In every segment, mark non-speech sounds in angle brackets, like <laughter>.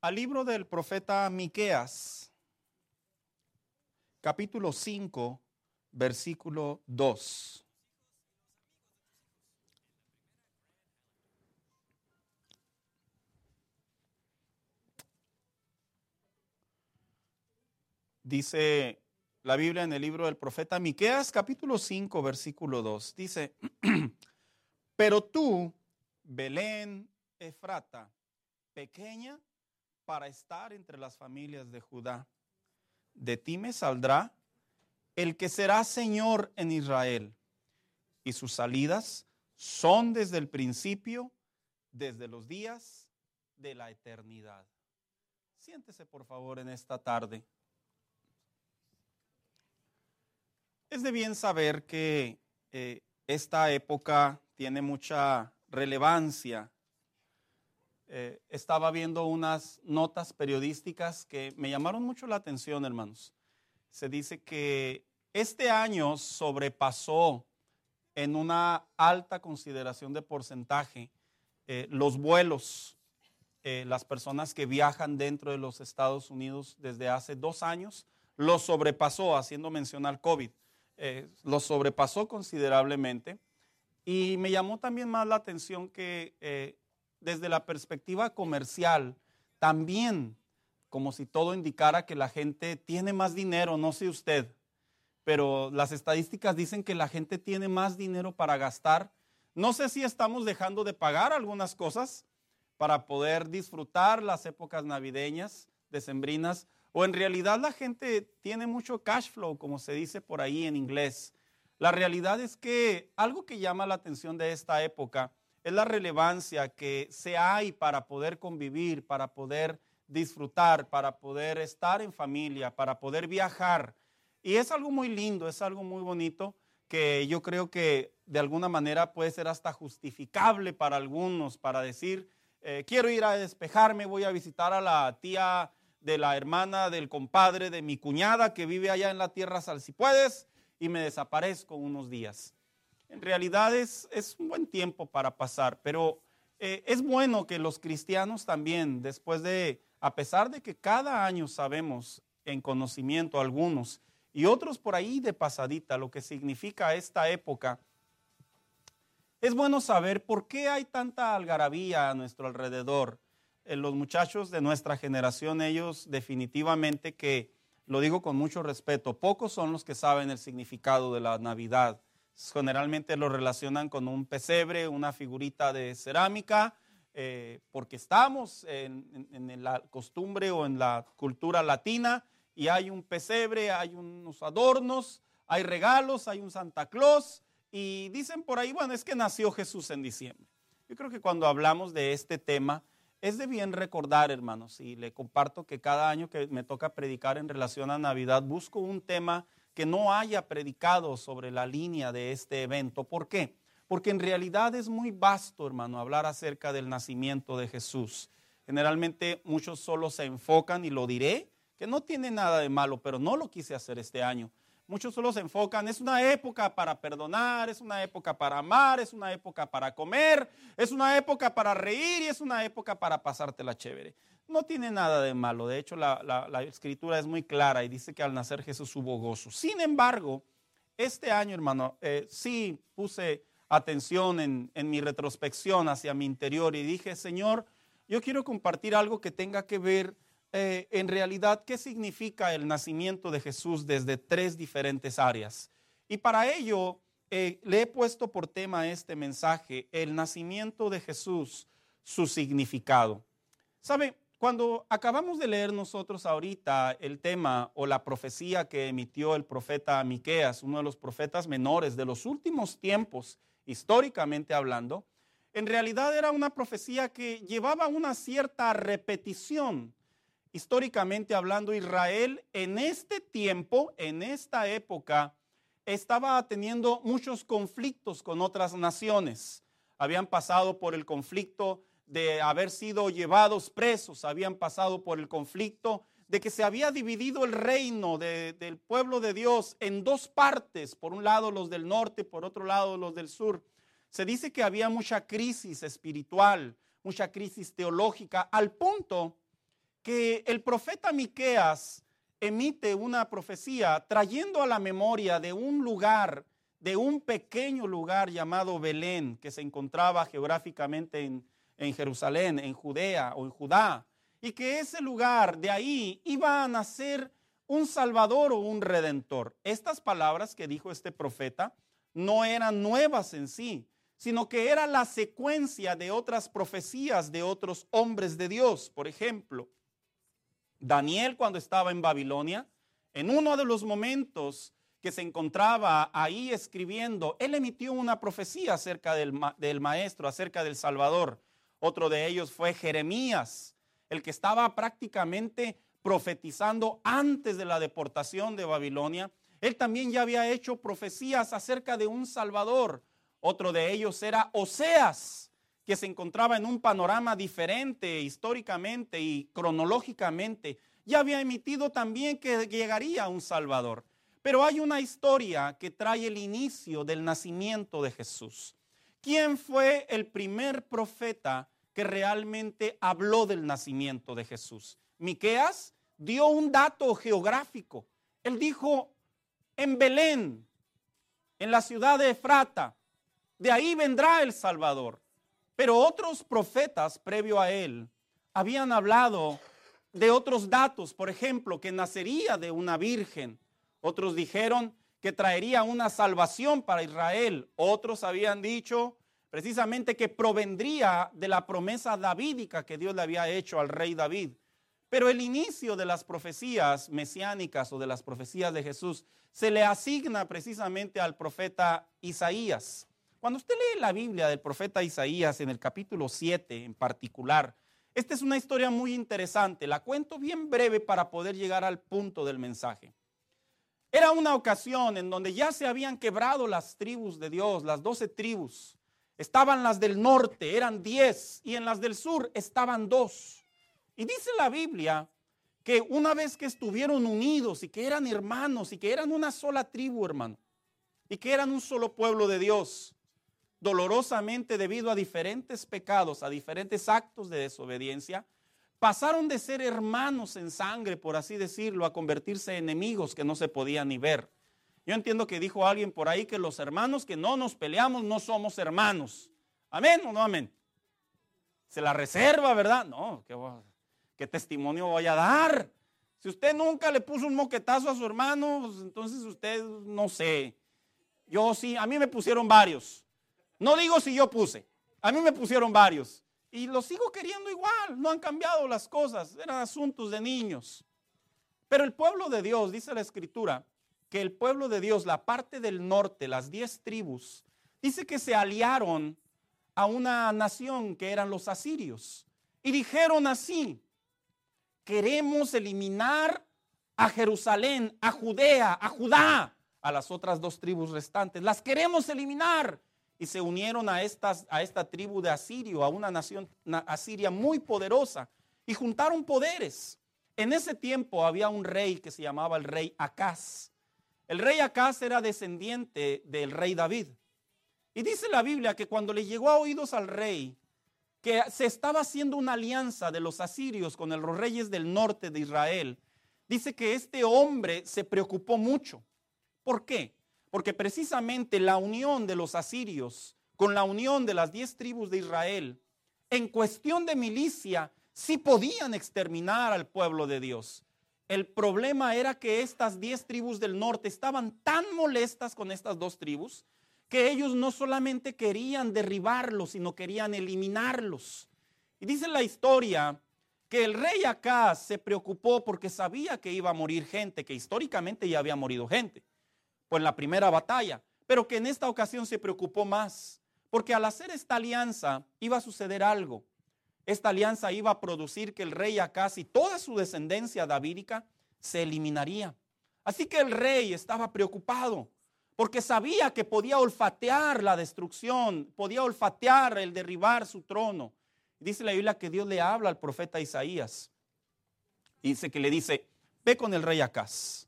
al libro del profeta Miqueas, capítulo 5, versículo 2. Dice la Biblia en el libro del profeta Miqueas, capítulo 5, versículo 2. Dice, <clears throat> pero tú, Belén Efrata, pequeña para estar entre las familias de Judá, de ti me saldrá el que será Señor en Israel, y sus salidas son desde el principio, desde los días de la eternidad. Siéntese por favor en esta tarde. Es de bien saber que eh, esta época tiene mucha relevancia. Eh, estaba viendo unas notas periodísticas que me llamaron mucho la atención, hermanos. Se dice que este año sobrepasó en una alta consideración de porcentaje eh, los vuelos, las personas que viajan dentro de los Estados Unidos desde hace dos años, lo sobrepasó, haciendo mención al COVID. Eh, lo sobrepasó considerablemente. Y me llamó también más la atención que eh, desde la perspectiva comercial, también como si todo indicara que la gente tiene más dinero, no sé usted, pero las estadísticas dicen que la gente tiene más dinero para gastar. No sé si estamos dejando de pagar algunas cosas para poder disfrutar las épocas navideñas, decembrinas, o en realidad la gente tiene mucho cash flow, como se dice por ahí en inglés. La realidad es que algo que llama la atención de esta época es la relevancia que se hay para poder convivir, para poder disfrutar, para poder estar en familia, para poder viajar. Y es algo muy lindo, es algo muy bonito que yo creo que de alguna manera puede ser hasta justificable para algunos, para decir, eh, quiero ir a despejarme, voy a visitar a la tía de la hermana del compadre de mi cuñada que vive allá en la tierra sal si puedes y me desaparezco unos días. En realidad es, un buen tiempo para pasar, pero eh, es bueno que los cristianos también, después de, a pesar de que cada año sabemos en conocimiento algunos y otros por ahí de pasadita lo que significa esta época, es bueno saber por qué hay tanta algarabía a nuestro alrededor eh, los muchachos de nuestra generación, ellos definitivamente que, lo digo con mucho respeto, pocos son los que saben el significado de la Navidad. Generalmente lo relacionan con un pesebre, una figurita de cerámica, eh, porque estamos en, en, la costumbre o en la cultura latina y hay un pesebre, hay unos adornos, hay regalos, hay un Santa Claus y dicen por ahí, bueno, es que nació Jesús en diciembre. Yo creo que cuando hablamos de este tema, es de bien recordar, hermanos, y le comparto que cada año que me toca predicar en relación a Navidad, busco un tema que no haya predicado sobre la línea de este evento. ¿Por qué? Porque en realidad es muy vasto, hermano, hablar acerca del nacimiento de Jesús. Generalmente muchos solo se enfocan, y lo diré, que no tiene nada de malo, pero no lo quise hacer este año. Muchos solo se enfocan, es una época para perdonar, es una época para amar, es una época para comer, es una época para reír y es una época para pasártela chévere. No tiene nada de malo, de hecho la, escritura es muy clara y dice que al nacer Jesús hubo gozo. Sin embargo, este año, hermano, eh, sí puse atención en, mi retrospección hacia mi interior y dije, Señor, yo quiero compartir algo que tenga que ver eh, en realidad qué significa el nacimiento de Jesús desde tres diferentes áreas. Y para ello eh, le he puesto por tema este mensaje, el nacimiento de Jesús, su significado. ¿Sabe? Cuando acabamos de leer nosotros ahorita el tema o la profecía que emitió el profeta Miqueas, uno de los profetas menores de los últimos tiempos, históricamente hablando, en realidad era una profecía que llevaba una cierta repetición históricamente hablando, Israel en este tiempo, en esta época, estaba teniendo muchos conflictos con otras naciones. Habían pasado por el conflicto de haber sido llevados presos, habían pasado por el conflicto de que se había dividido el reino del pueblo de Dios en dos partes, por un lado los del norte, por otro lado los del sur. Se dice que había mucha crisis espiritual, mucha crisis teológica, al punto que el profeta Miqueas emite una profecía trayendo a la memoria de un lugar, de un pequeño lugar llamado Belén, que se encontraba geográficamente en, en Jerusalén, en Judea o en Judá, y que ese lugar de ahí iba a nacer un salvador o un redentor. Estas palabras que dijo este profeta no eran nuevas en sí, sino que era la secuencia de otras profecías de otros hombres de Dios. Por ejemplo, Daniel cuando estaba en Babilonia, en uno de los momentos que se encontraba ahí escribiendo, él emitió una profecía acerca del, del, maestro, acerca del Salvador. Otro de ellos fue Jeremías, el que estaba prácticamente profetizando antes de la deportación de Babilonia. Él también ya había hecho profecías acerca de un Salvador. Otro de ellos era Oseas, que se encontraba en un panorama diferente históricamente y cronológicamente. Ya había emitido también que llegaría un Salvador. Pero hay una historia que trae el inicio del nacimiento de Jesús. ¿Quién fue el primer profeta que realmente habló del nacimiento de Jesús? Miqueas dio un dato geográfico. Él dijo, en Belén, en la ciudad de Efrata, de ahí vendrá el Salvador. Pero otros profetas previo a él habían hablado de otros datos, por ejemplo, que nacería de una virgen. Otros dijeron que traería una salvación para Israel. Otros habían dicho precisamente que provendría de la promesa davídica que Dios le había hecho al rey David. Pero el inicio de las profecías mesiánicas o de las profecías de Jesús se le asigna precisamente al profeta Isaías. Cuando usted lee la Biblia del profeta Isaías en el capítulo 7 en particular, esta es una historia muy interesante. La cuento bien breve para poder llegar al punto del mensaje. Era una ocasión en donde ya se habían quebrado las tribus de Dios, las doce tribus. Estaban las del norte, eran diez, y en las del sur estaban dos. Y dice la Biblia que una vez que estuvieron unidos y que eran hermanos y que eran una sola tribu, hermano, y que eran un solo pueblo de Dios, dolorosamente debido a diferentes pecados, a diferentes actos de desobediencia, pasaron de ser hermanos en sangre, por así decirlo, a convertirse en enemigos que no se podían ni ver. Yo entiendo que dijo alguien por ahí que los hermanos que no nos peleamos no somos hermanos. Amén o no amén. Se la reserva, ¿verdad? No, ¿qué, testimonio voy a dar? Si usted nunca le puso un moquetazo a su hermano, pues entonces usted no sé. Yo sí, a mí me pusieron varios. No digo si yo puse, a mí me pusieron varios y los sigo queriendo igual, no han cambiado las cosas, eran asuntos de niños. Pero el pueblo de Dios, dice la escritura, que el pueblo de Dios, la parte del norte, las diez tribus, dice que se aliaron a una nación que eran los asirios. Y dijeron así, queremos eliminar a Jerusalén, a Judea, a Judá, a las otras dos tribus restantes. Las queremos eliminar y se unieron a, estas, a esta tribu de Asirio, a una nación asiria muy poderosa, y juntaron poderes. En ese tiempo había un rey que se llamaba el rey Acaz. El rey Acaz era descendiente del rey David. Y dice la Biblia que cuando le llegó a oídos al rey que se estaba haciendo una alianza de los asirios con los reyes del norte de Israel, dice que este hombre se preocupó mucho. ¿Por qué? Porque precisamente la unión de los asirios con la unión de las diez tribus de Israel, en cuestión de milicia, sí podían exterminar al pueblo de Dios. El problema era que estas diez tribus del norte estaban tan molestas con estas dos tribus que ellos no solamente querían derribarlos, sino querían eliminarlos. Y dice la historia que el rey acá se preocupó porque sabía que iba a morir gente, que históricamente ya había morido gente pues la primera batalla, pero que en esta ocasión se preocupó más, porque al hacer esta alianza iba a suceder algo. Esta alianza iba a producir que el rey Acaz y toda su descendencia davídica se eliminaría. Así que el rey estaba preocupado porque sabía que podía olfatear la destrucción, podía olfatear el derribar su trono. Dice la Biblia que Dios le habla al profeta Isaías. Dice que le dice, ve con el rey Acaz.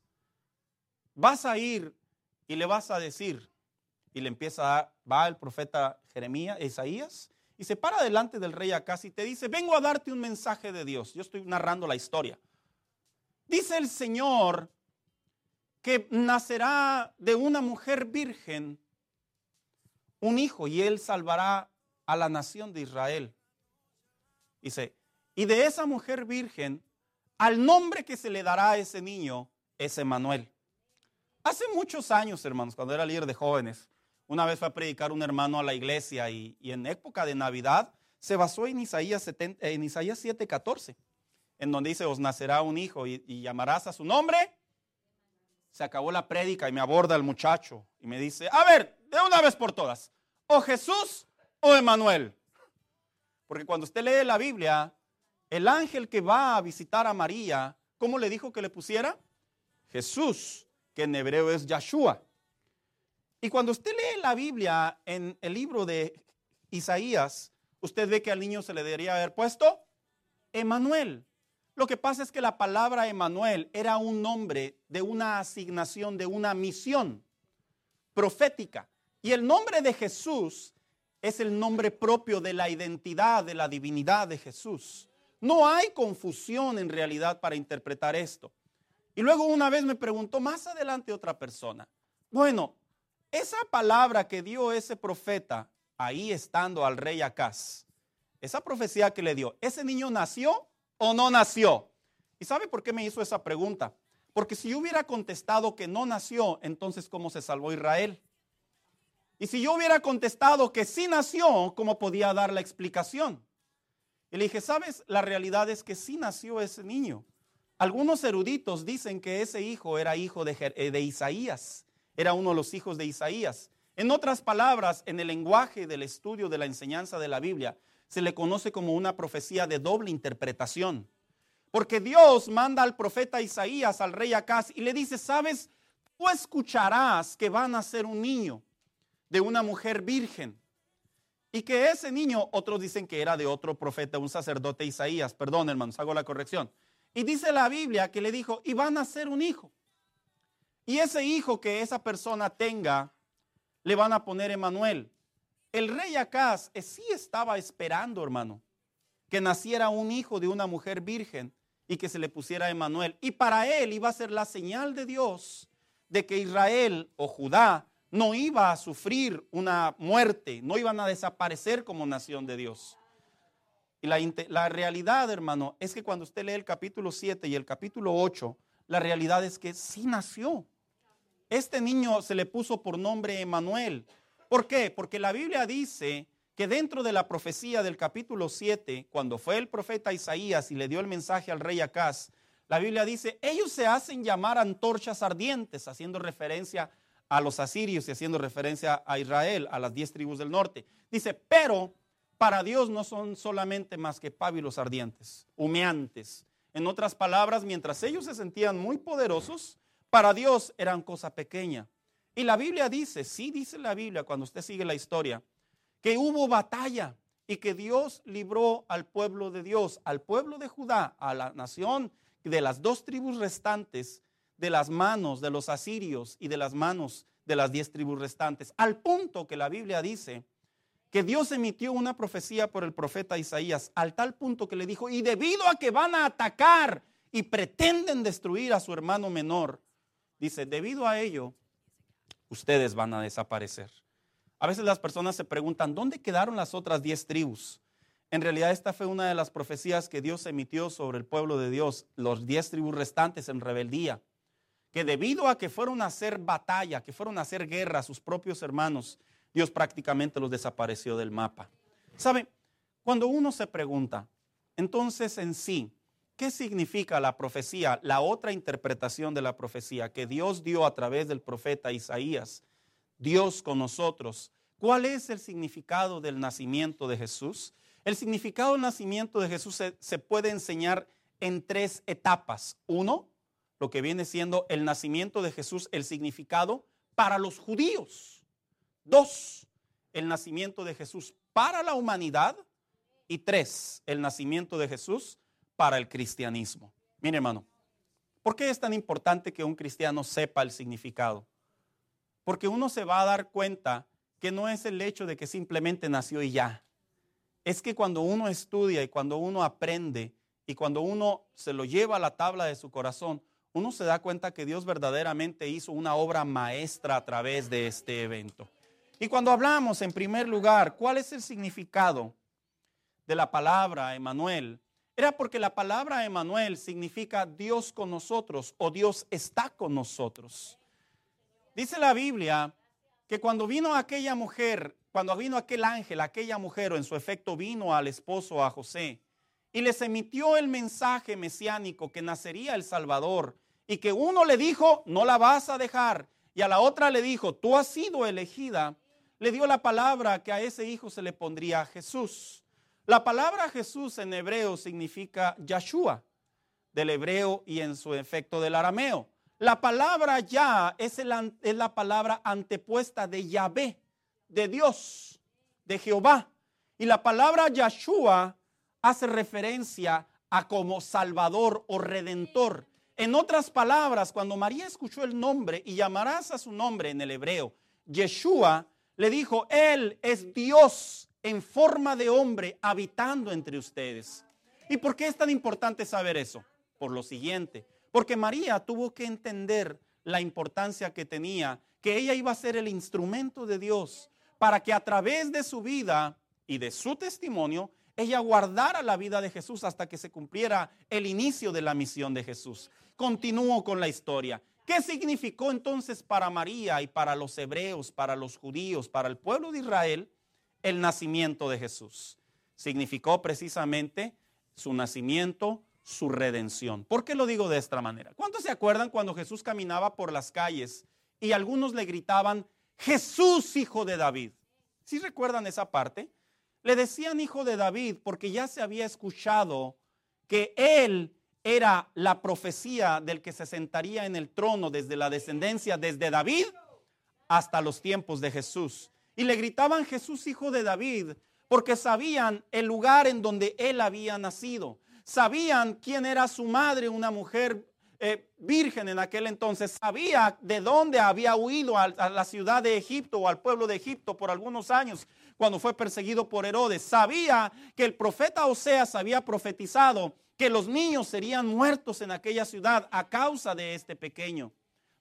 Vas a ir y le vas a decir, y le empieza a, va el profeta Jeremías, Isaías, y se para delante del rey Acaz y te dice, vengo a darte un mensaje de Dios. Yo estoy narrando la historia. Dice el Señor que nacerá de una mujer virgen un hijo y él salvará a la nación de Israel. Dice, y de esa mujer virgen, al nombre que se le dará a ese niño es Emanuel. Hace muchos años, hermanos, cuando era líder de jóvenes, una vez fue a predicar un hermano a la iglesia y, en época de Navidad se basó en Isaías, 70, en Isaías 7:14, en donde dice, os nacerá un hijo y, y llamarás a su nombre. Se acabó la prédica y me aborda el muchacho y me dice, a ver, de una vez por todas, o Jesús o Emanuel. Porque cuando usted lee la Biblia, el ángel que va a visitar a María, ¿cómo le dijo que le pusiera? Jesús, que en hebreo es Yahshua. Y cuando usted lee la Biblia en el libro de Isaías, usted ve que al niño se le debería haber puesto Emanuel. Lo que pasa es que la palabra Emanuel era un nombre de una asignación, de una misión profética. Y el nombre de Jesús es el nombre propio de la identidad, de la divinidad de Jesús. No hay confusión en realidad para interpretar esto. Y luego una vez me preguntó más adelante otra persona, bueno, esa palabra que dio ese profeta ahí estando al rey Acaz, esa profecía que le dio, ¿ese niño nació o no nació? ¿Y sabe por qué me hizo esa pregunta? Porque si yo hubiera contestado que no nació, entonces ¿cómo se salvó Israel? Y si yo hubiera contestado que sí nació, ¿cómo podía dar la explicación? Y le dije, ¿sabes? La realidad es que sí nació ese niño. Algunos eruditos dicen que ese hijo era hijo de, eh, de Isaías era uno de los hijos de Isaías. En otras palabras, en el lenguaje del estudio de la enseñanza de la Biblia, se le conoce como una profecía de doble interpretación. Porque Dios manda al profeta Isaías, al rey Acaz, y le dice, sabes, tú escucharás que va a nacer un niño de una mujer virgen. Y que ese niño, otros dicen que era de otro profeta, un sacerdote Isaías. Perdón, hermanos, hago la corrección. Y dice la Biblia que le dijo, y va a nacer un hijo. Y ese hijo que esa persona tenga, le van a poner Emanuel. El rey Acaz eh, sí estaba esperando, hermano, que naciera un hijo de una mujer virgen y que se le pusiera Emanuel. Y para él iba a ser la señal de Dios de que Israel o Judá no iba a sufrir una muerte, no iban a desaparecer como nación de Dios. Y la, la realidad, hermano, es que cuando usted lee el capítulo 7 y el capítulo 8, la realidad es que sí nació. Este niño se le puso por nombre Emanuel. ¿Por qué? Porque la Biblia dice que dentro de la profecía del capítulo 7, cuando fue el profeta Isaías y le dio el mensaje al rey Acaz, la Biblia dice, ellos se hacen llamar antorchas ardientes, haciendo referencia a los asirios y haciendo referencia a Israel, a las diez tribus del norte. Dice, pero para Dios no son solamente más que pábilos ardientes, humeantes. En otras palabras, mientras ellos se sentían muy poderosos, para Dios eran cosa pequeña. Y la Biblia dice, sí dice la Biblia cuando usted sigue la historia, que hubo batalla y que Dios libró al pueblo de Dios, al pueblo de Judá, a la nación de las dos tribus restantes, de las manos de los asirios y de las manos de las diez tribus restantes, al punto que la Biblia dice que Dios emitió una profecía por el profeta Isaías, al tal punto que le dijo, y debido a que van a atacar y pretenden destruir a su hermano menor, Dice, debido a ello, ustedes van a desaparecer. A veces las personas se preguntan, ¿dónde quedaron las otras diez tribus? En realidad esta fue una de las profecías que Dios emitió sobre el pueblo de Dios, los diez tribus restantes en rebeldía, que debido a que fueron a hacer batalla, que fueron a hacer guerra a sus propios hermanos, Dios prácticamente los desapareció del mapa. ¿Sabe? Cuando uno se pregunta, entonces en sí, ¿Qué significa la profecía? La otra interpretación de la profecía que Dios dio a través del profeta Isaías. Dios con nosotros. ¿Cuál es el significado del nacimiento de Jesús? El significado del nacimiento de Jesús se, puede enseñar en tres etapas. Uno, lo que viene siendo el nacimiento de Jesús, el significado para los judíos. Dos, el nacimiento de Jesús para la humanidad. Y tres, el nacimiento de Jesús para el cristianismo. Mire, hermano, ¿por qué es tan importante que un cristiano sepa el significado? Porque uno se va a dar cuenta que no es el hecho de que simplemente nació y ya. es que cuando uno estudia y cuando uno aprende y cuando uno se lo lleva a la tabla de su corazón, uno se da cuenta que Dios verdaderamente hizo una obra maestra a través de este evento. Y cuando hablamos, en primer lugar, ¿cuál es el significado de la palabra Emanuel? Era porque la palabra Emanuel significa Dios con nosotros o Dios está con nosotros. Dice la Biblia que cuando vino aquella mujer, cuando vino aquel ángel, aquella mujer o en su efecto vino al esposo, a José, y les emitió el mensaje mesiánico que nacería el Salvador y que uno le dijo, no la vas a dejar, y a la otra le dijo, tú has sido elegida, le dio la palabra que a ese hijo se le pondría Jesús. La palabra Jesús en hebreo significa Yahshua, del hebreo y en su efecto del arameo. La palabra ya es, es la palabra antepuesta de Yahvé, de Dios, de Jehová. Y la palabra Yahshua hace referencia a como Salvador o Redentor. En otras palabras, cuando María escuchó el nombre y llamarás a su nombre en el hebreo, Yeshua le dijo, Él es Dios en forma de hombre habitando entre ustedes. ¿Y por qué es tan importante saber eso? Por lo siguiente, porque María tuvo que entender la importancia que tenía, que ella iba a ser el instrumento de Dios para que a través de su vida y de su testimonio, ella guardara la vida de Jesús hasta que se cumpliera el inicio de la misión de Jesús. Continúo con la historia. ¿Qué significó entonces para María y para los hebreos, para los judíos, para el pueblo de Israel el nacimiento de Jesús? Significó precisamente su nacimiento, su redención. ¿Por qué lo digo de esta manera? ¿Cuántos se acuerdan cuando Jesús caminaba por las calles y algunos le gritaban, Jesús, hijo de David? ¿Sí recuerdan esa parte? Le decían hijo de David porque ya se había escuchado que él era la profecía del que se sentaría en el trono desde la descendencia, desde David hasta los tiempos de Jesús. Y le gritaban Jesús, hijo de David, porque sabían el lugar en donde él había nacido. Sabían quién era su madre, una mujer eh, virgen en aquel entonces. Sabía de dónde había huido a, a la ciudad de Egipto o al pueblo de Egipto por algunos años cuando fue perseguido por Herodes. Sabía que el profeta Oseas había profetizado que los niños serían muertos en aquella ciudad a causa de este pequeño.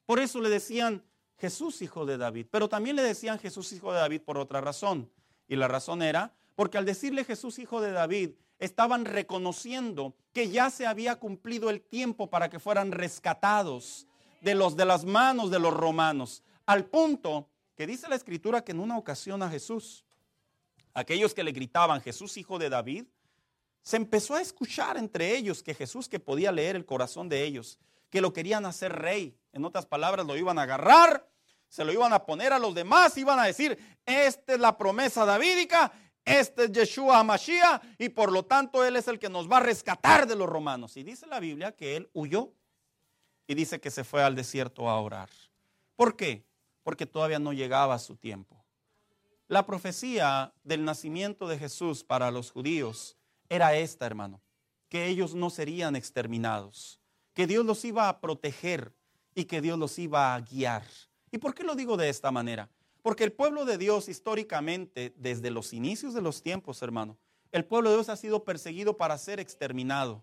Por eso le decían Jesús hijo de David, pero también le decían Jesús hijo de David por otra razón. Y la razón era porque al decirle Jesús hijo de David, estaban reconociendo que ya se había cumplido el tiempo para que fueran rescatados de los de las manos de los romanos, al punto que dice la escritura que en una ocasión a Jesús, aquellos que le gritaban Jesús hijo de David, se empezó a escuchar entre ellos que Jesús, que podía leer el corazón de ellos, que lo querían hacer rey. En otras palabras, lo iban a agarrar, se lo iban a poner a los demás, iban a decir, esta es la promesa davídica, este es Yeshua Mashiach y por lo tanto Él es el que nos va a rescatar de los romanos. Y dice la Biblia que Él huyó y dice que se fue al desierto a orar. ¿Por qué? Porque todavía no llegaba su tiempo. La profecía del nacimiento de Jesús para los judíos era esta, hermano, que ellos no serían exterminados, que Dios los iba a proteger y que Dios los iba a guiar. ¿Y por qué lo digo de esta manera? Porque el pueblo de Dios históricamente, desde los inicios de los tiempos, hermano, el pueblo de Dios ha sido perseguido para ser exterminado.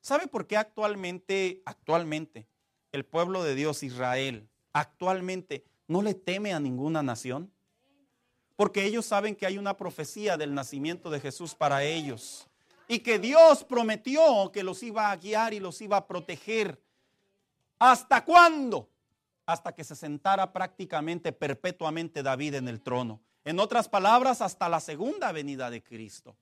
¿Sabe por qué actualmente, actualmente, el pueblo de Dios, Israel, actualmente no le teme a ninguna nación? Porque ellos saben que hay una profecía del nacimiento de Jesús para ellos y que Dios prometió que los iba a guiar y los iba a proteger. ¿Hasta cuándo? Hasta que se sentara prácticamente perpetuamente David en el trono. En otras palabras, hasta la segunda venida de Cristo.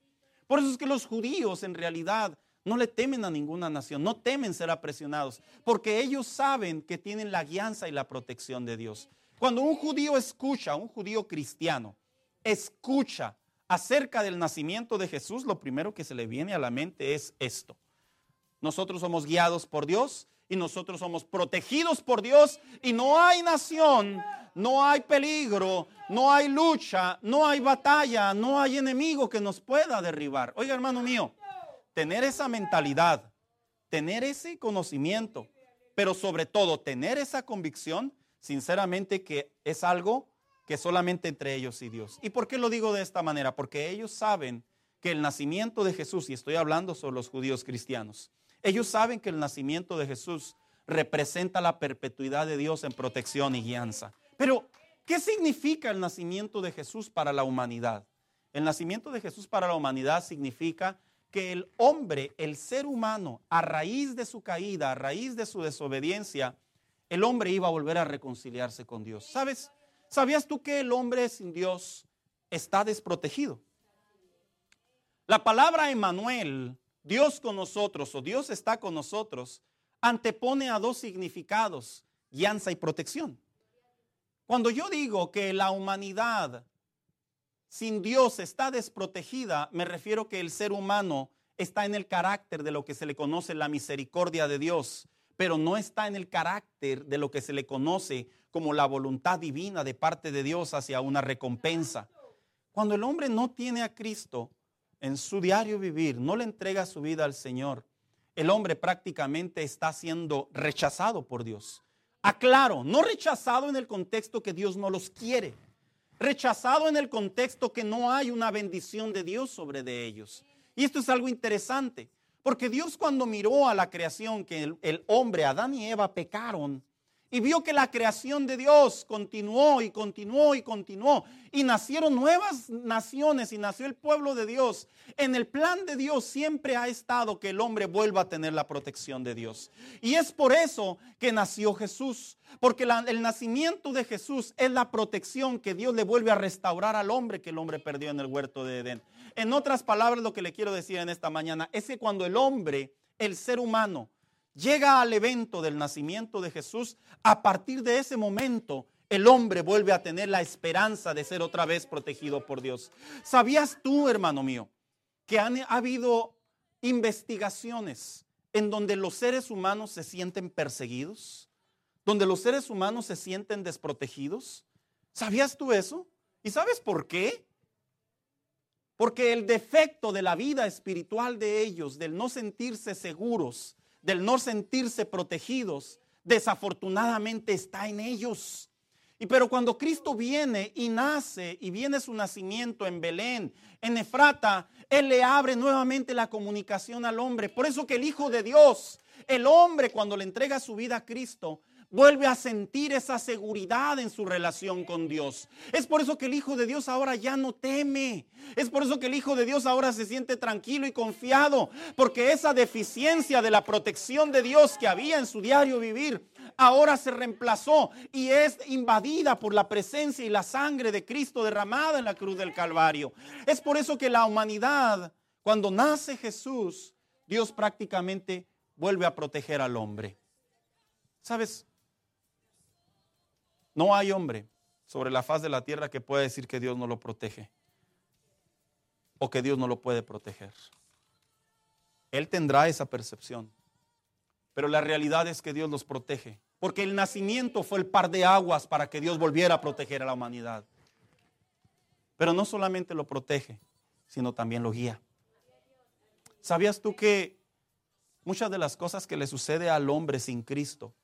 Por eso es que los judíos en realidad no le temen a ninguna nación, no temen ser apresionados, porque ellos saben que tienen la guianza y la protección de Dios. Cuando un judío escucha, un judío cristiano, escucha acerca del nacimiento de Jesús, lo primero que se le viene a la mente es esto. Nosotros somos guiados por Dios y nosotros somos protegidos por Dios y no hay nación, no hay peligro, no hay lucha, no hay batalla, no hay enemigo que nos pueda derribar. Oiga, hermano mío, tener esa mentalidad, tener ese conocimiento, pero sobre todo tener esa convicción, sinceramente que es algo que solamente entre ellos y Dios. ¿Y por qué lo digo de esta manera? Porque ellos saben que el nacimiento de Jesús, y estoy hablando sobre los judíos cristianos, ellos saben que el nacimiento de Jesús representa la perpetuidad de Dios en protección y guianza. Pero, ¿qué significa el nacimiento de Jesús para la humanidad? El nacimiento de Jesús para la humanidad significa que el hombre, el ser humano, a raíz de su caída, a raíz de su desobediencia, el hombre iba a volver a reconciliarse con Dios. ¿Sabes? ¿Sabías tú que el hombre sin Dios está desprotegido? La palabra Emanuel, Dios con nosotros o Dios está con nosotros, antepone a dos significados, guianza y protección. Cuando yo digo que la humanidad sin Dios está desprotegida, me refiero que el ser humano está en el carácter de lo que se le conoce la misericordia de Dios, pero no está en el carácter de lo que se le conoce como la voluntad divina de parte de Dios hacia una recompensa. Cuando el hombre no tiene a Cristo en su diario vivir, no le entrega su vida al Señor, el hombre prácticamente está siendo rechazado por Dios. Aclaro, no rechazado en el contexto que Dios no los quiere, rechazado en el contexto que no hay una bendición de Dios sobre de ellos. Y esto es algo interesante, porque Dios cuando miró a la creación que el, el hombre, Adán y Eva pecaron, y vio que la creación de Dios continuó y continuó y continuó. Y nacieron nuevas naciones y nació el pueblo de Dios. En el plan de Dios siempre ha estado que el hombre vuelva a tener la protección de Dios. Y es por eso que nació Jesús. Porque el nacimiento de Jesús es la protección que Dios le vuelve a restaurar al hombre que el hombre perdió en el huerto de Edén. En otras palabras, lo que le quiero decir en esta mañana es que cuando el hombre, el ser humano, llega al evento del nacimiento de Jesús, a partir de ese momento el hombre vuelve a tener la esperanza de ser otra vez protegido por Dios. ¿Sabías tú, hermano mío, que han ha habido investigaciones en donde los seres humanos se sienten perseguidos? Donde los seres humanos se sienten desprotegidos? ¿Sabías tú eso? ¿Y sabes por qué? Porque el defecto de la vida espiritual de ellos, del no sentirse seguros, del no sentirse protegidos, desafortunadamente está en ellos. Y pero cuando Cristo viene y nace y viene su nacimiento en Belén, en Efrata, Él le abre nuevamente la comunicación al hombre. Por eso que el Hijo de Dios, el hombre cuando le entrega su vida a Cristo, vuelve a sentir esa seguridad en su relación con Dios. Es por eso que el Hijo de Dios ahora ya no teme. Es por eso que el Hijo de Dios ahora se siente tranquilo y confiado, porque esa deficiencia de la protección de Dios que había en su diario vivir, ahora se reemplazó y es invadida por la presencia y la sangre de Cristo derramada en la cruz del Calvario. Es por eso que la humanidad, cuando nace Jesús, Dios prácticamente vuelve a proteger al hombre. ¿Sabes? No hay hombre sobre la faz de la tierra que pueda decir que Dios no lo protege o que Dios no lo puede proteger. Él tendrá esa percepción, pero la realidad es que Dios los protege, porque el nacimiento fue el par de aguas para que Dios volviera a proteger a la humanidad. Pero no solamente lo protege, sino también lo guía. ¿Sabías tú que muchas de las cosas que le sucede al hombre sin Cristo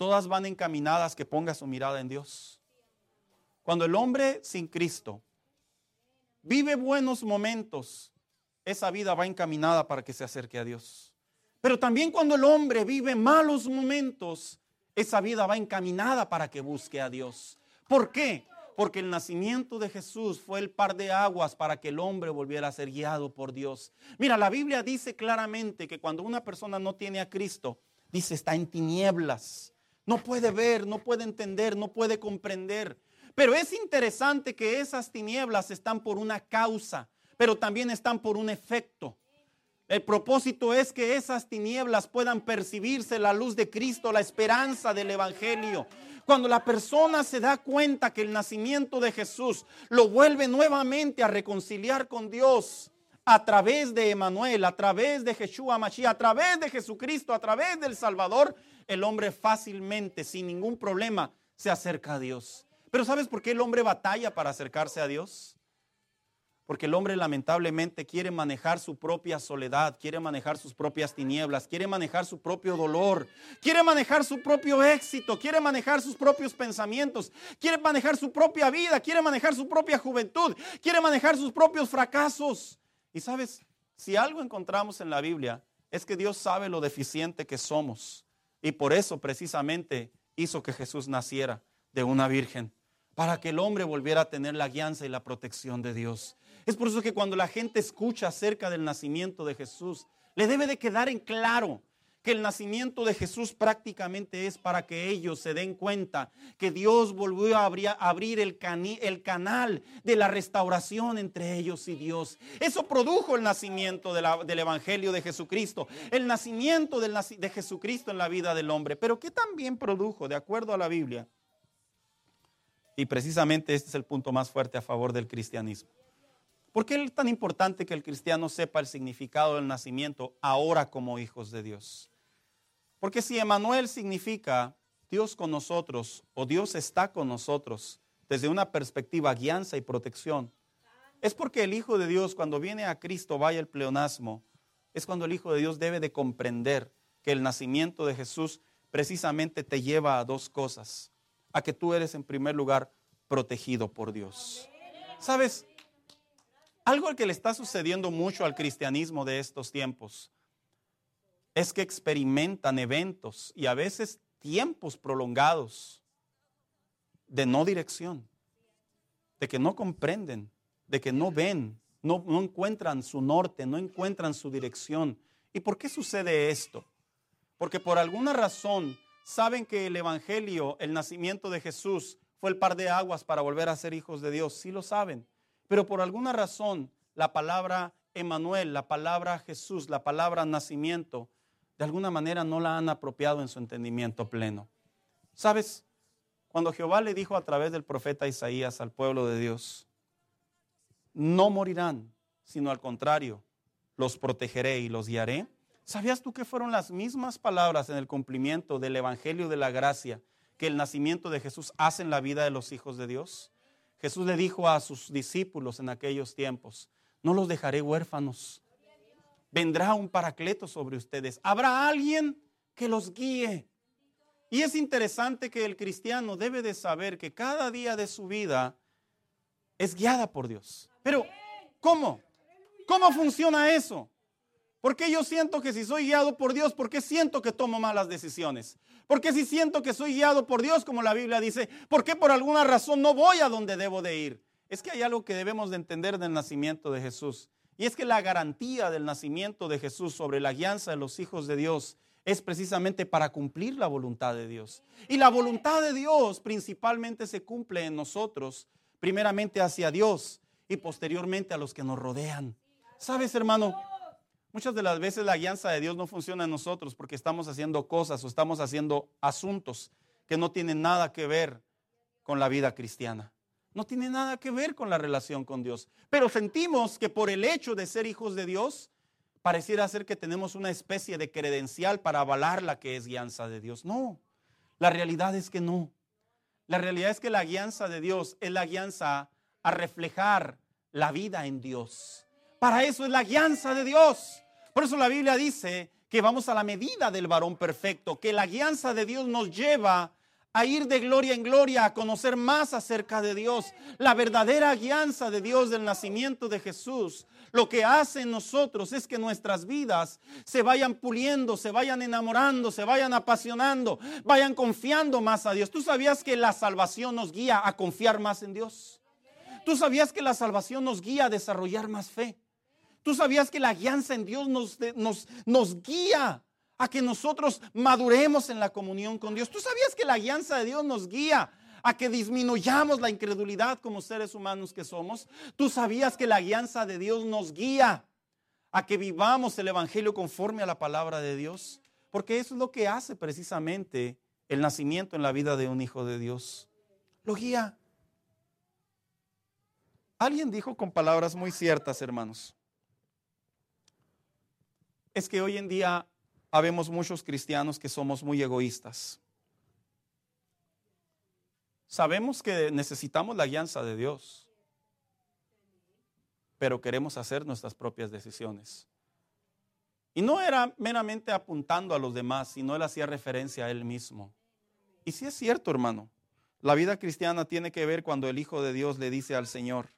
todas van encaminadas que ponga su mirada en Dios. Cuando el hombre sin Cristo vive buenos momentos, esa vida va encaminada para que se acerque a Dios. Pero también cuando el hombre vive malos momentos, esa vida va encaminada para que busque a Dios. ¿Por qué? Porque el nacimiento de Jesús fue el par de aguas para que el hombre volviera a ser guiado por Dios. Mira, la Biblia dice claramente que cuando una persona no tiene a Cristo, dice está en tinieblas. No puede ver, no puede entender, no puede comprender. Pero es interesante que esas tinieblas están por una causa, pero también están por un efecto. El propósito es que esas tinieblas puedan percibirse la luz de Cristo, la esperanza del Evangelio. Cuando la persona se da cuenta que el nacimiento de Jesús lo vuelve nuevamente a reconciliar con Dios a través de Emanuel, a través de Jesús Mashiach, a través de Jesucristo, a través del Salvador, el hombre fácilmente, sin ningún problema, se acerca a Dios. Pero ¿sabes por qué el hombre batalla para acercarse a Dios? Porque el hombre lamentablemente quiere manejar su propia soledad, quiere manejar sus propias tinieblas, quiere manejar su propio dolor, quiere manejar su propio éxito, quiere manejar sus propios pensamientos, quiere manejar su propia vida, quiere manejar su propia juventud, quiere manejar sus propios fracasos. Y sabes, si algo encontramos en la Biblia, es que Dios sabe lo deficiente que somos. Y por eso precisamente hizo que Jesús naciera de una virgen, para que el hombre volviera a tener la guianza y la protección de Dios. Es por eso que cuando la gente escucha acerca del nacimiento de Jesús, le debe de quedar en claro que el nacimiento de Jesús prácticamente es para que ellos se den cuenta que Dios volvió a abrir, el, el, canal de la restauración entre ellos y Dios. Eso produjo el nacimiento del Evangelio de Jesucristo, el nacimiento de Jesucristo en la vida del hombre. Pero ¿qué también produjo, de acuerdo a la Biblia? Y precisamente este es el punto más fuerte a favor del cristianismo. ¿Por qué es tan importante que el cristiano sepa el significado del nacimiento ahora como hijos de Dios? Porque si Emanuel significa Dios con nosotros o Dios está con nosotros desde una perspectiva guianza y protección, es porque el Hijo de Dios cuando viene a Cristo vaya el pleonasmo, es cuando el Hijo de Dios debe de comprender que el nacimiento de Jesús precisamente te lleva a dos cosas, a que tú eres en primer lugar protegido por Dios. ¿Sabes? Algo que le está sucediendo mucho al cristianismo de estos tiempos es que experimentan eventos y a veces tiempos prolongados de no dirección, de que no comprenden, de que no ven, no, no, encuentran su norte, no encuentran su dirección. ¿Y por qué sucede esto? Porque por alguna razón saben que el Evangelio, el nacimiento de Jesús, fue el par de aguas para volver a ser hijos de Dios. Sí lo saben. Pero por alguna razón la palabra Emanuel, la palabra Jesús, la palabra nacimiento, de alguna manera no la han apropiado en su entendimiento pleno. ¿Sabes? Cuando Jehová le dijo a través del profeta Isaías al pueblo de Dios, no morirán, sino al contrario, los protegeré y los guiaré. ¿Sabías tú que fueron las mismas palabras en el cumplimiento del Evangelio de la Gracia que el nacimiento de Jesús hace en la vida de los hijos de Dios? Jesús le dijo a sus discípulos en aquellos tiempos, no los dejaré huérfanos, vendrá un paracleto sobre ustedes. Habrá alguien que los guíe. Y es interesante que el cristiano debe de saber que cada día de su vida es guiada por Dios. Pero, ¿cómo? ¿Cómo funciona eso? Porque yo siento que si soy guiado por Dios, ¿por qué siento que tomo malas decisiones? Porque si siento que soy guiado por Dios, como la Biblia dice, ¿por qué por alguna razón no voy a donde debo de ir? Es que hay algo que debemos de entender del nacimiento de Jesús. Y es que la garantía del nacimiento de Jesús sobre la guianza de los hijos de Dios es precisamente para cumplir la voluntad de Dios. Y la voluntad de Dios principalmente se cumple en nosotros, primeramente hacia Dios y posteriormente a los que nos rodean. ¿Sabes, hermano? Muchas de las veces la guianza de Dios no funciona en nosotros porque estamos haciendo cosas o estamos haciendo asuntos que no tienen nada que ver con la vida cristiana. No tiene nada que ver con la relación con Dios. Pero sentimos que por el hecho de ser hijos de Dios, pareciera ser que tenemos una especie de credencial para avalar la que es guianza de Dios. No, la realidad es que no. La realidad es que la guianza de Dios es la guianza a reflejar la vida en Dios. Para eso es la guianza de Dios. Por eso la Biblia dice que vamos a la medida del varón perfecto, que la guianza de Dios nos lleva a ir de gloria en gloria, a conocer más acerca de Dios. La verdadera guianza de Dios del nacimiento de Jesús, lo que hace en nosotros es que nuestras vidas se vayan puliendo, se vayan enamorando, se vayan apasionando, vayan confiando más a Dios. ¿Tú sabías que la salvación nos guía a confiar más en Dios? ¿Tú sabías que la salvación nos guía a desarrollar más fe? ¿Tú sabías que la guianza en Dios nos, nos, nos guía a que nosotros maduremos en la comunión con Dios. ¿Tú sabías que la guianza de Dios nos guía a que disminuyamos la incredulidad como seres humanos que somos? ¿Tú sabías que la guianza de Dios nos guía a que vivamos el Evangelio conforme a la palabra de Dios? Porque eso es lo que hace precisamente el nacimiento en la vida de un hijo de Dios. Lo guía. Alguien dijo con palabras muy ciertas, hermanos. Es que hoy en día habemos muchos cristianos que somos muy egoístas. Sabemos que necesitamos la guianza de Dios, pero queremos hacer nuestras propias decisiones. Y no era meramente apuntando a los demás, sino él hacía referencia a él mismo. Y si es cierto, hermano, la vida cristiana tiene que ver cuando el Hijo de Dios le dice al Señor,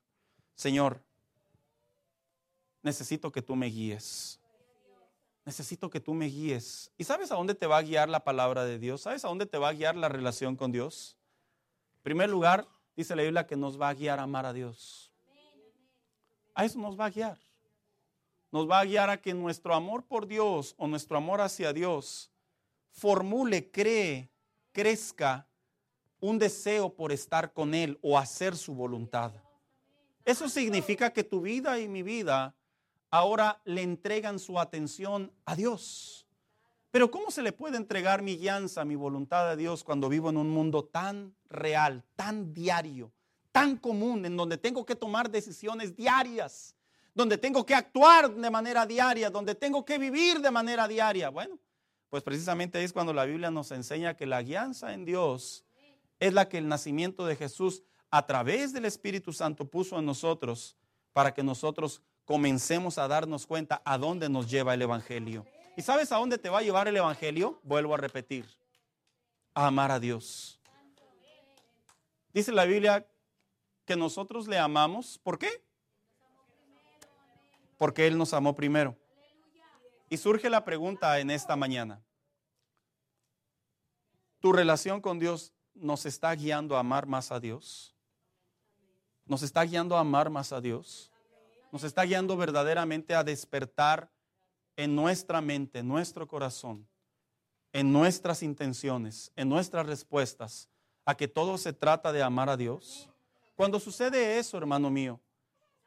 Señor, necesito que tú me guíes. Necesito que tú me guíes. ¿Y sabes a dónde te va a guiar la palabra de Dios? ¿Sabes a dónde te va a guiar la relación con Dios? En primer lugar, dice la Biblia que nos va a guiar a amar a Dios. A eso nos va a guiar. Nos va a guiar a que nuestro amor por Dios o nuestro amor hacia Dios formule, cree, crezca un deseo por estar con Él o hacer su voluntad. Eso significa que tu vida y mi vida ahora le entregan su atención a Dios. Pero ¿cómo se le puede entregar mi guianza, mi voluntad a Dios cuando vivo en un mundo tan real, tan diario, tan común, en donde tengo que tomar decisiones diarias, donde tengo que actuar de manera diaria, donde tengo que vivir de manera diaria? Bueno, pues precisamente es cuando la Biblia nos enseña que la guianza en Dios es la que el nacimiento de Jesús a través del Espíritu Santo puso en nosotros para que nosotros comencemos a darnos cuenta a dónde nos lleva el Evangelio. ¿Y sabes a dónde te va a llevar el Evangelio? Vuelvo a repetir, a amar a Dios. Dice la Biblia que nosotros le amamos. ¿Por qué? Porque Él nos amó primero. Y surge la pregunta en esta mañana. ¿Tu relación con Dios nos está guiando a amar más a Dios? ¿Nos está guiando a amar más a Dios? ¿Nos está guiando verdaderamente a despertar en nuestra mente, en nuestro corazón, en nuestras intenciones, en nuestras respuestas, a que todo se trata de amar a Dios? Cuando sucede eso, hermano mío,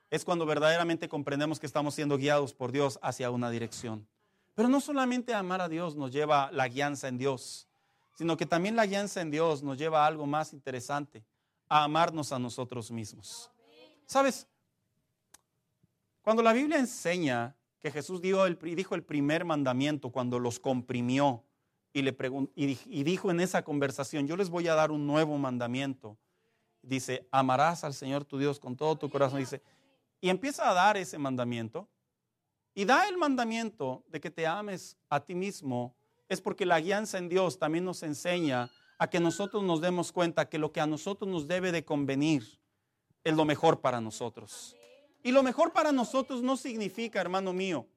es cuando verdaderamente comprendemos que estamos siendo guiados por Dios hacia una dirección. Pero no solamente amar a Dios nos lleva la guianza en Dios, sino que también la guianza en Dios nos lleva a algo más interesante, a amarnos a nosotros mismos. ¿Sabes? Cuando la Biblia enseña que Jesús dijo el, dijo el primer mandamiento cuando los comprimió y, le y dijo en esa conversación, yo les voy a dar un nuevo mandamiento. Dice, amarás al Señor tu Dios con todo tu corazón. Dice, y empieza a dar ese mandamiento. Y da el mandamiento de que te ames a ti mismo, es porque la guianza en Dios también nos enseña a que nosotros nos demos cuenta que lo que a nosotros nos debe de convenir es lo mejor para nosotros. Y lo mejor para nosotros no significa, hermano mío,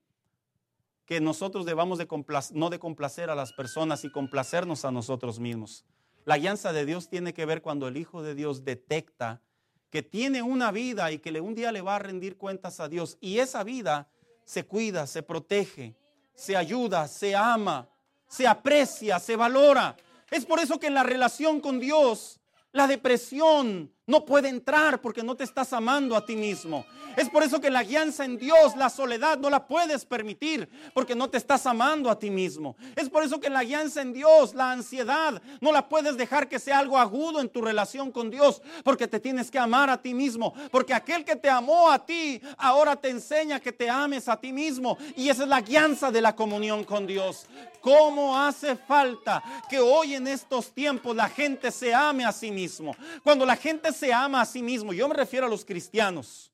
que nosotros debamos de no de complacer a las personas y complacernos a nosotros mismos. La guianza de Dios tiene que ver cuando el Hijo de Dios detecta que tiene una vida y que un día le va a rendir cuentas a Dios. Y esa vida se cuida, se protege, se ayuda, se ama, se aprecia, se valora. Es por eso que en la relación con Dios, la depresión, no puede entrar porque no te estás amando a ti mismo. Es por eso que la guianza en Dios, la soledad, no la puedes permitir porque no te estás amando a ti mismo. Es por eso que la guianza en Dios, la ansiedad, no la puedes dejar que sea algo agudo en tu relación con Dios porque te tienes que amar a ti mismo. Porque aquel que te amó a ti ahora te enseña que te ames a ti mismo. Y esa es la guianza de la comunión con Dios. ¿Cómo hace falta que hoy en estos tiempos la gente se ame a sí mismo? Cuando la gente se ama a sí mismo, yo me refiero a los cristianos.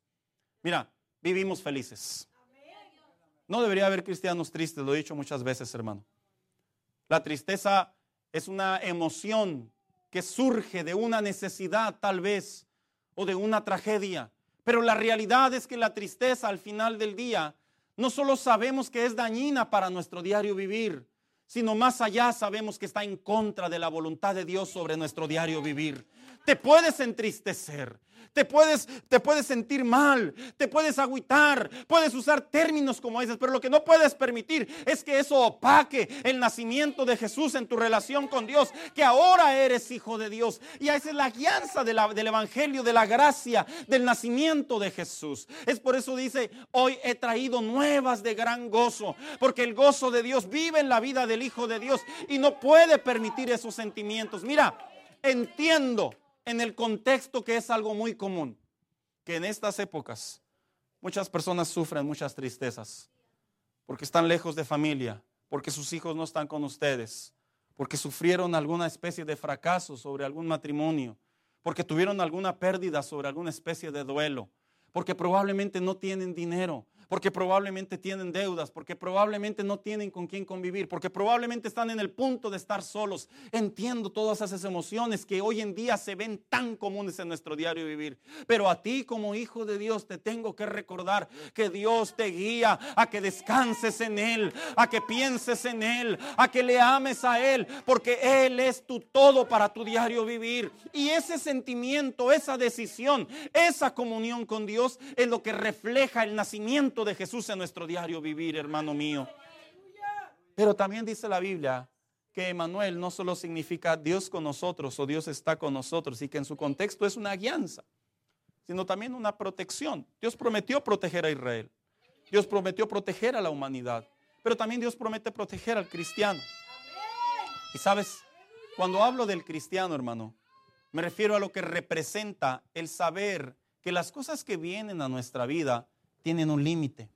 Mira, vivimos felices. No debería haber cristianos tristes, lo he dicho muchas veces, hermano. La tristeza es una emoción que surge de una necesidad tal vez o de una tragedia. Pero la realidad es que la tristeza al final del día no solo sabemos que es dañina para nuestro diario vivir, sino más allá sabemos que está en contra de la voluntad de Dios sobre nuestro diario vivir. Te puedes entristecer, te puedes, te puedes sentir mal, te puedes agüitar, puedes usar términos como esos, pero lo que no puedes permitir es que eso opaque el nacimiento de Jesús en tu relación con Dios, que ahora eres hijo de Dios. Y esa es la guianza del Evangelio, de la gracia, del nacimiento de Jesús. Es por eso dice, hoy he traído nuevas de gran gozo, porque el gozo de Dios vive en la vida del Hijo de Dios y no puede permitir esos sentimientos. Mira, entiendo en el contexto que es algo muy común, que en estas épocas muchas personas sufren muchas tristezas, porque están lejos de familia, porque sus hijos no están con ustedes, porque sufrieron alguna especie de fracaso sobre algún matrimonio, porque tuvieron alguna pérdida sobre alguna especie de duelo, porque probablemente no tienen dinero, porque probablemente tienen deudas, porque probablemente no tienen con quién convivir, porque probablemente están en el punto de estar solos. Entiendo todas esas emociones que hoy en día se ven tan comunes en nuestro diario vivir. Pero a ti como hijo de Dios te tengo que recordar que Dios te guía a que descanses en Él, a que pienses en Él, a que le ames a Él, porque Él es tu todo para tu diario vivir. Y ese sentimiento, esa decisión, esa comunión con Dios es lo que refleja el nacimiento de Jesús en nuestro diario vivir, hermano mío. Pero también dice la Biblia que Emanuel no solo significa Dios con nosotros o Dios está con nosotros y que en su contexto es una guianza, sino también una protección. Dios prometió proteger a Israel. Dios prometió proteger a la humanidad. Pero también Dios promete proteger al cristiano. Y sabes, cuando hablo del cristiano, hermano, me refiero a lo que representa el saber que las cosas que vienen a nuestra vida tienen un límite.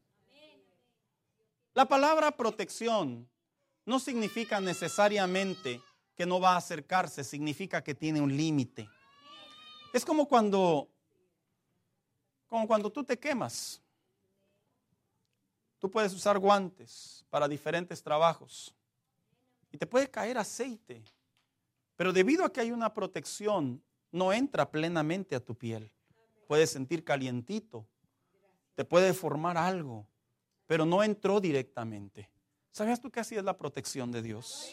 La palabra protección no significa necesariamente que no va a acercarse, significa que tiene un límite. Es como cuando, como cuando tú te quemas. Tú puedes usar guantes para diferentes trabajos y te puede caer aceite, pero debido a que hay una protección, no entra plenamente a tu piel. Puedes sentir calientito, te puede formar algo, pero no entró directamente. ¿Sabías tú que así es la protección de Dios?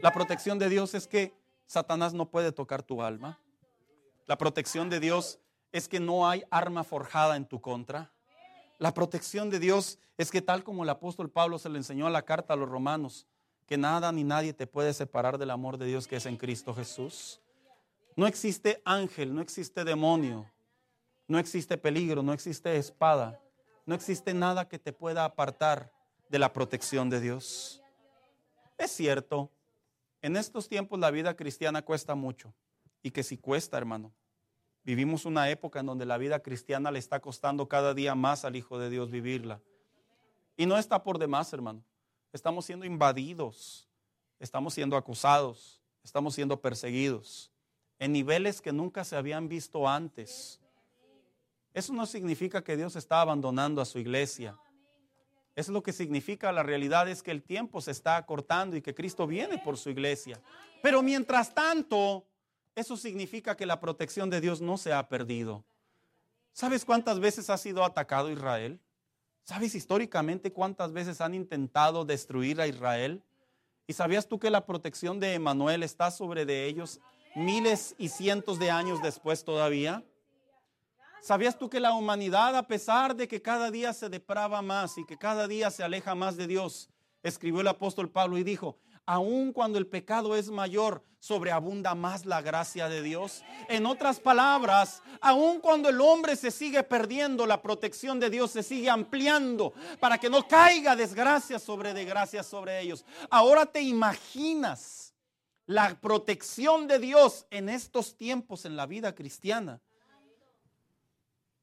La protección de Dios es que Satanás no puede tocar tu alma. La protección de Dios es que no hay arma forjada en tu contra. La protección de Dios es que tal como el apóstol Pablo se le enseñó a la carta a los romanos, que nada ni nadie te puede separar del amor de Dios que es en Cristo Jesús. No existe ángel, no existe demonio, no existe peligro, no existe espada, no existe nada que te pueda apartar de la protección de Dios. Es cierto, en estos tiempos la vida cristiana cuesta mucho y que si cuesta, hermano. Vivimos una época en donde la vida cristiana le está costando cada día más al Hijo de Dios vivirla. Y no está por demás, hermano. Estamos siendo invadidos, estamos siendo acusados, estamos siendo perseguidos en niveles que nunca se habían visto antes. Eso no significa que Dios está abandonando a su iglesia. Eso es lo que significa. La realidad es que el tiempo se está acortando y que Cristo viene por su iglesia. Pero mientras tanto, eso significa que la protección de Dios no se ha perdido. ¿Sabes cuántas veces ha sido atacado Israel? ¿Sabes históricamente cuántas veces han intentado destruir a Israel? ¿Y sabías tú que la protección de Emanuel está sobre de ellos miles y cientos de años después todavía? ¿Sabías tú que la humanidad, a pesar de que cada día se deprava más y que cada día se aleja más de Dios, escribió el apóstol Pablo y dijo, aun cuando el pecado es mayor, sobreabunda más la gracia de Dios. En otras palabras, aun cuando el hombre se sigue perdiendo, la protección de Dios se sigue ampliando para que no caiga desgracia sobre desgracia sobre ellos. Ahora te imaginas la protección de Dios en estos tiempos en la vida cristiana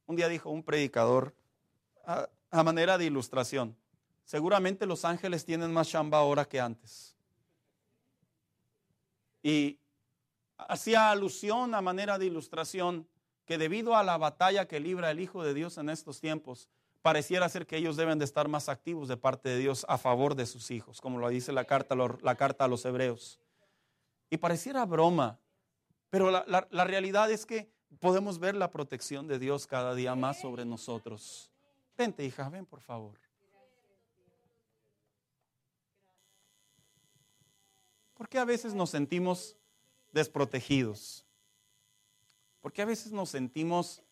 un día dijo un predicador, a, manera de ilustración, seguramente los ángeles tienen más chamba ahora que antes. Y hacía alusión a manera de ilustración que debido a la batalla que libra el Hijo de Dios en estos tiempos, pareciera ser que ellos deben de estar más activos de parte de Dios a favor de sus hijos, como lo dice la carta, la carta a los hebreos. Y pareciera broma, pero la realidad es que podemos ver la protección de Dios cada día más sobre nosotros. Vente, hija, ven por favor. ¿Por qué a veces nos sentimos desprotegidos? ¿Por qué a veces nos sentimos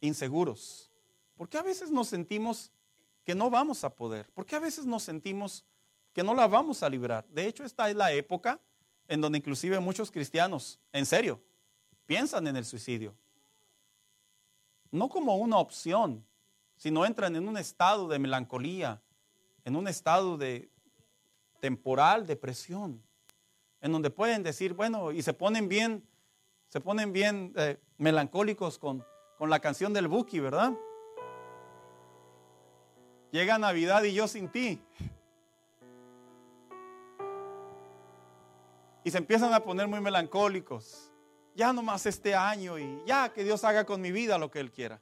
inseguros? ¿Por qué a veces nos sentimos que no vamos a poder? ¿Por qué a veces nos sentimos que no la vamos a librar? De hecho, esta es la época en donde inclusive muchos cristianos, en serio, piensan en el suicidio. No como una opción, sino entran en un estado de melancolía, en un estado de temporal depresión, en donde pueden decir, bueno, y se ponen bien, se ponen bien eh, melancólicos con, con la canción del Buki, ¿verdad? Llega Navidad y yo sin ti. Y se empiezan a poner muy melancólicos ya nomás este año y ya que Dios haga con mi vida lo que Él quiera.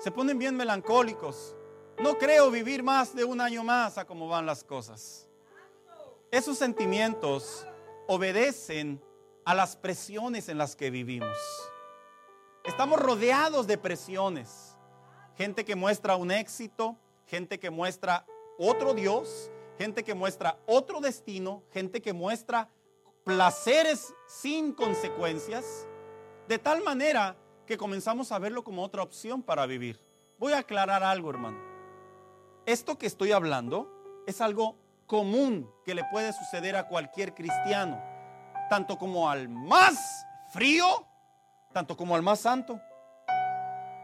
se ponen bien melancólicos. No creo vivir más de un año más a cómo van las cosas. Esos sentimientos obedecen a las presiones en las que vivimos. Estamos rodeados de presiones. Gente que muestra un éxito, gente que muestra otro Dios, gente que muestra otro destino, gente que muestra placeres sin consecuencias, de tal manera que comenzamos a verlo como otra opción para vivir. Voy a aclarar algo, hermano. Esto que estoy hablando es algo común que le puede suceder a cualquier cristiano, tanto como al más frío, tanto como al más santo.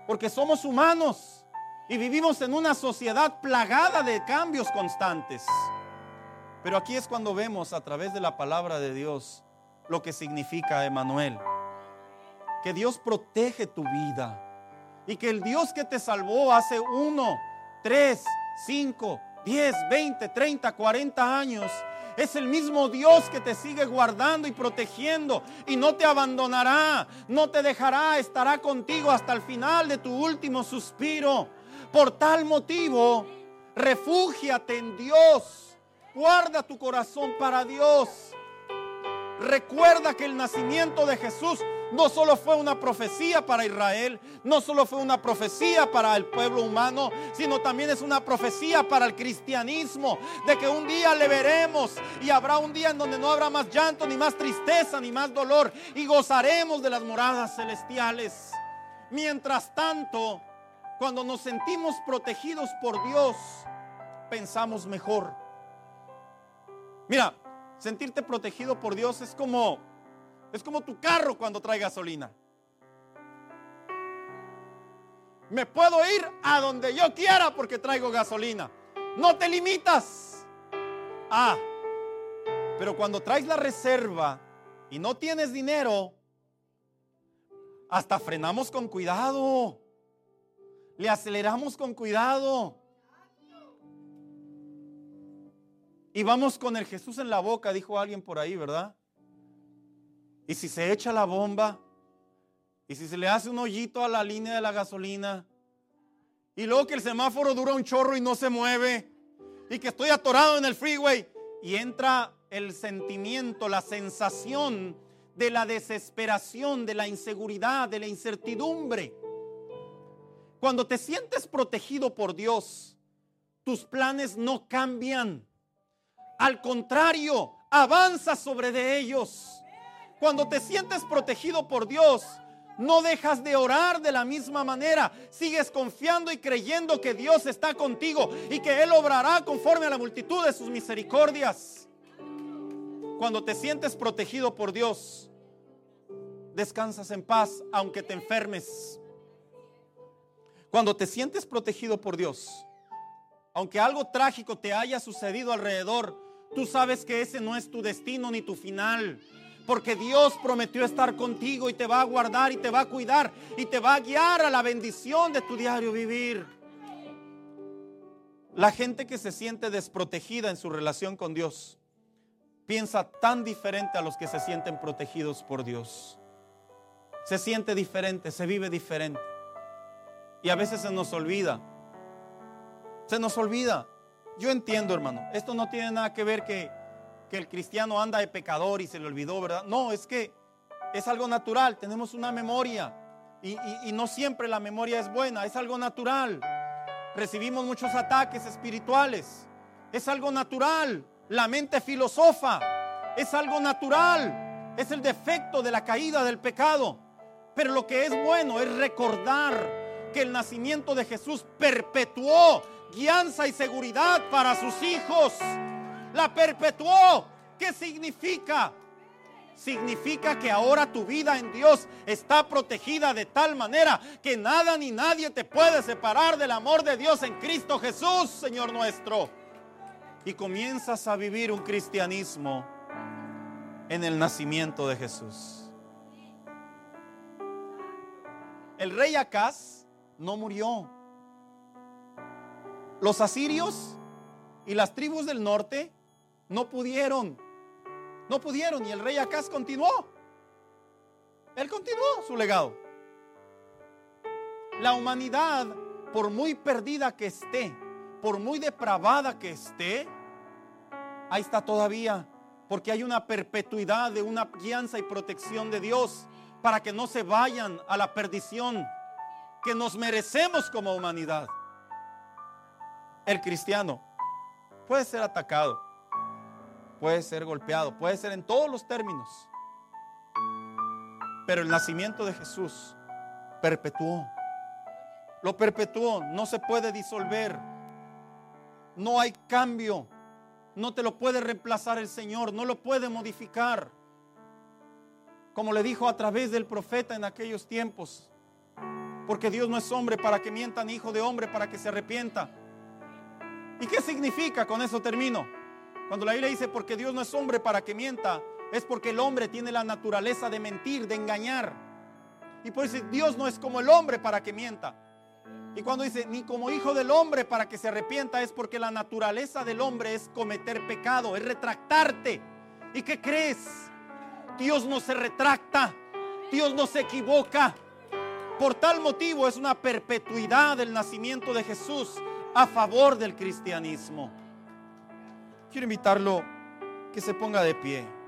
Porque somos humanos y vivimos en una sociedad plagada de cambios constantes. Pero aquí es cuando vemos a través de la palabra de Dios lo que significa Emanuel. Que Dios protege tu vida. Y que el Dios que te salvó hace uno, tres, cinco, diez, veinte, treinta, cuarenta años es el mismo Dios que te sigue guardando y protegiendo. Y no te abandonará, no te dejará, estará contigo hasta el final de tu último suspiro. Por tal motivo, refúgiate en Dios, guarda tu corazón para Dios. Recuerda que el nacimiento de Jesús no solo fue una profecía para Israel, no solo fue una profecía para el pueblo humano, sino también es una profecía para el cristianismo, de que un día le veremos y habrá un día en donde no habrá más llanto, ni más tristeza, ni más dolor, y gozaremos de las moradas celestiales. Mientras tanto, cuando nos sentimos protegidos por Dios, pensamos mejor. Mira, sentirte protegido por Dios es como es como tu carro cuando trae gasolina. Me puedo ir a donde yo quiera porque traigo gasolina. No te limitas. Ah, pero cuando traes la reserva y no tienes dinero, hasta frenamos con cuidado. Le aceleramos con cuidado. Y vamos con el Jesús en la boca, dijo alguien por ahí, ¿verdad? Y si se echa la bomba, y si se le hace un hoyito a la línea de la gasolina, y luego que el semáforo dura un chorro y no se mueve, y que estoy atorado en el freeway, y entra el sentimiento, la sensación de la desesperación, de la inseguridad, de la incertidumbre. Cuando te sientes protegido por Dios, tus planes no cambian. Al contrario, avanza sobre de ellos. Cuando te sientes protegido por Dios, no dejas de orar de la misma manera. Sigues confiando y creyendo que Dios está contigo y que Él obrará conforme a la multitud de sus misericordias. Cuando te sientes protegido por Dios, descansas en paz aunque te enfermes. Cuando te sientes protegido por Dios, aunque algo trágico te haya sucedido alrededor, tú sabes que ese no es tu destino ni tu final porque Dios prometió estar contigo y te va a guardar y te va a cuidar y te va a guiar a la bendición de tu diario vivir. La gente que se siente desprotegida en su relación con Dios piensa tan diferente a los que se sienten protegidos por Dios. Se siente diferente, se vive diferente. Y a veces se nos olvida. Se nos olvida. Yo entiendo, hermano. Esto no tiene nada que ver que que el cristiano anda de pecador y se le olvidó, ¿verdad? No, es que es algo natural, tenemos una memoria y, y no siempre la memoria es buena, es algo natural. Recibimos muchos ataques espirituales, es algo natural. La mente filosofa, es algo natural, es el defecto de la caída del pecado. Pero lo que es bueno es recordar que el nacimiento de Jesús perpetuó guianza y seguridad para sus hijos la perpetuó. ¿Qué significa? Significa que ahora tu vida en Dios está protegida de tal manera que nada ni nadie te puede separar del amor de Dios en Cristo Jesús, Señor nuestro. Y comienzas a vivir un cristianismo en el nacimiento de Jesús. El rey Acaz no murió. Los asirios y las tribus del norte no pudieron. No pudieron. Y el rey Acaz continuó. Él continuó su legado. La humanidad por muy perdida que esté, por muy depravada que esté, ahí está todavía, porque hay una perpetuidad de una guianza y protección de Dios para que no se vayan a la perdición que nos merecemos como humanidad. El cristiano puede ser atacado, puede ser golpeado, puede ser en todos los términos, pero el nacimiento de Jesús perpetuó. Lo perpetuó, no se puede disolver. No hay cambio. No te lo puede reemplazar el Señor, no lo puede modificar. Como le dijo a través del profeta en aquellos tiempos. Porque Dios no es hombre para que mienta, ni hijo de hombre para que se arrepienta. ¿Y qué significa? Con eso termino. Cuando la Biblia dice, porque Dios no es hombre para que mienta, es porque el hombre tiene la naturaleza de mentir, de engañar. Y por eso Dios no es como el hombre para que mienta. Y cuando dice, ni como hijo del hombre para que se arrepienta, es porque la naturaleza del hombre es cometer pecado, es retractarte. ¿Y qué crees? Dios no se retracta, Dios no se equivoca. Por tal motivo es una perpetuidad del nacimiento de Jesús a favor del cristianismo. Quiero invitarlo que se ponga de pie.